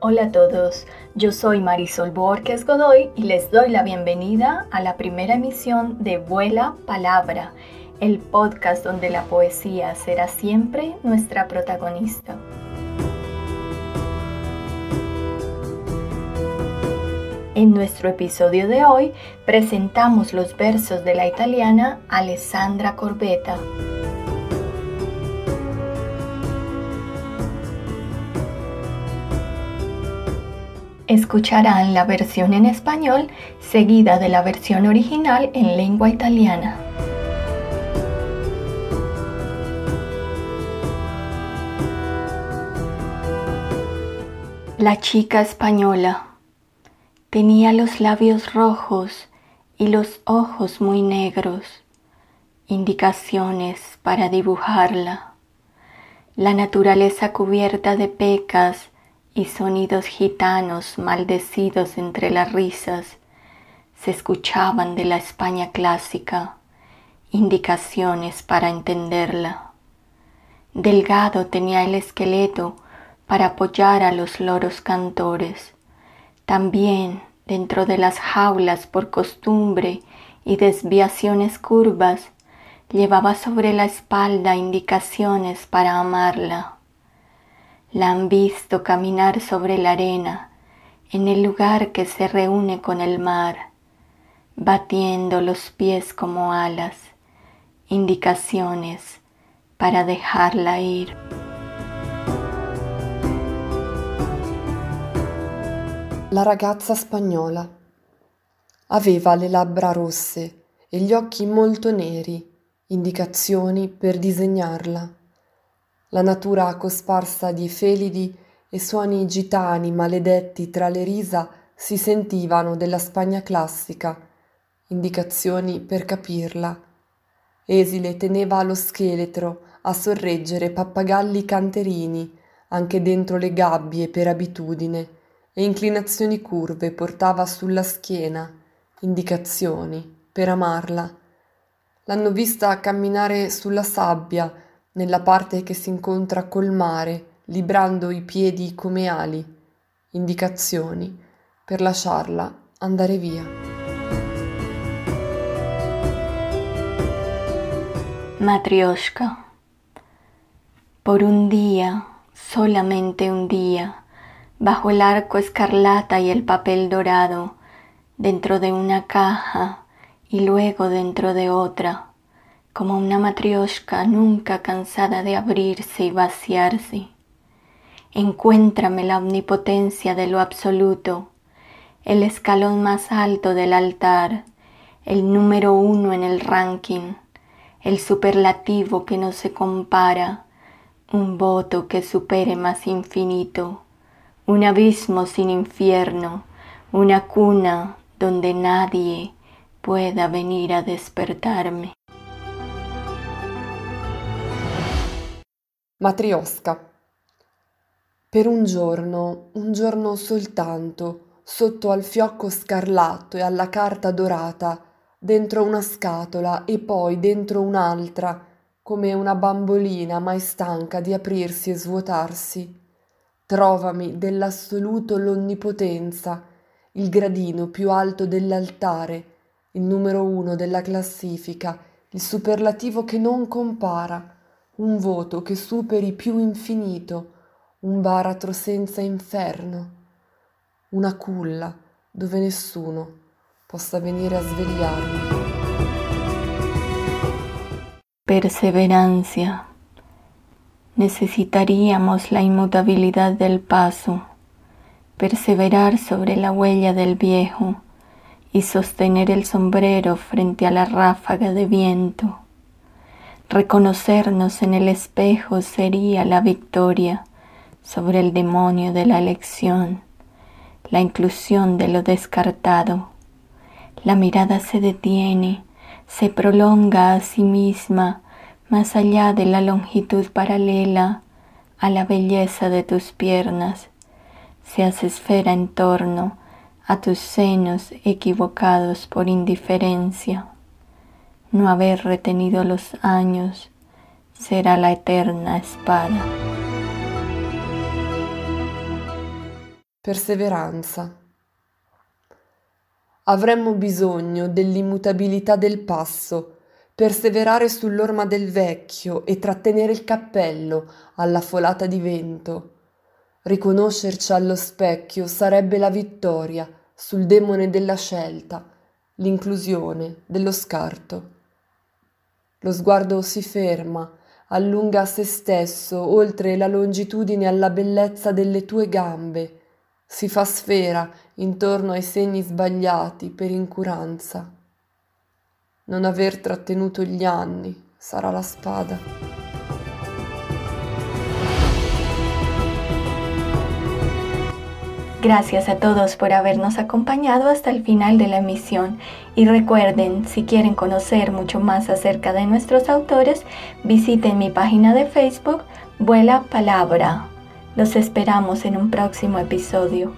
Hola a todos, yo soy Marisol Borges Godoy y les doy la bienvenida a la primera emisión de Vuela Palabra, el podcast donde la poesía será siempre nuestra protagonista. En nuestro episodio de hoy presentamos los versos de la italiana Alessandra Corbetta. Escucharán la versión en español seguida de la versión original en lengua italiana. La chica española tenía los labios rojos y los ojos muy negros, indicaciones para dibujarla. La naturaleza cubierta de pecas y sonidos gitanos maldecidos entre las risas se escuchaban de la España clásica, indicaciones para entenderla. Delgado tenía el esqueleto para apoyar a los loros cantores. También dentro de las jaulas por costumbre y desviaciones curvas, llevaba sobre la espalda indicaciones para amarla la han visto caminar sobre la arena en el lugar que se reúne con el mar, batiendo los pies como alas, indicaciones para dejarla ir. La ragazza spagnola aveva le labbra rosse e gli occhi molto neri, indicazioni per disegnarla. La natura cosparsa di felidi e suoni gitani maledetti tra le risa si sentivano della Spagna classica, indicazioni per capirla. Esile teneva lo scheletro a sorreggere pappagalli canterini, anche dentro le gabbie per abitudine, e inclinazioni curve portava sulla schiena, indicazioni per amarla. L'hanno vista camminare sulla sabbia, nella parte che si incontra col mare, librando i piedi come ali, indicazioni per lasciarla andare via. Matrioshka. Por un día, solamente un día, bajo el arco escarlata y el papel dorado, dentro de una caja y luego dentro de otra, como una matrioshka nunca cansada de abrirse y vaciarse. Encuéntrame la omnipotencia de lo absoluto, el escalón más alto del altar, el número uno en el ranking, el superlativo que no se compara, un voto que supere más infinito, un abismo sin infierno, una cuna donde nadie pueda venir a despertarme. Matriosca. Per un giorno, un giorno soltanto, sotto al fiocco scarlatto e alla carta dorata, dentro una scatola e poi dentro un'altra, come una bambolina mai stanca di aprirsi e svuotarsi. Trovami dell'assoluto l'onnipotenza, il gradino più alto dell'altare, il numero uno della classifica, il superlativo che non compara un voto che superi più infinito, un baratro senza inferno, una culla dove nessuno possa venire a svegliarmi. Perseverancia. Necesitaríamos la inmutabilidad del paso, perseverar sobre la huella del viejo y sostener el sombrero frente a la ráfaga de viento Reconocernos en el espejo sería la victoria sobre el demonio de la elección, la inclusión de lo descartado. La mirada se detiene, se prolonga a sí misma más allá de la longitud paralela a la belleza de tus piernas, se hace esfera en torno a tus senos equivocados por indiferencia no haber retenido los años será la eterna espada. perseveranza. Avremmo bisogno dell'immutabilità del passo, perseverare sull'orma del vecchio e trattenere il cappello alla folata di vento. Riconoscerci allo specchio sarebbe la vittoria sul demone della scelta, l'inclusione dello scarto. Lo sguardo si ferma, allunga se stesso oltre la longitudine alla bellezza delle tue gambe, si fa sfera intorno ai segni sbagliati per incuranza. Non aver trattenuto gli anni sarà la spada. Gracias a todos por habernos acompañado hasta el final de la emisión y recuerden, si quieren conocer mucho más acerca de nuestros autores, visiten mi página de Facebook Vuela Palabra. Los esperamos en un próximo episodio.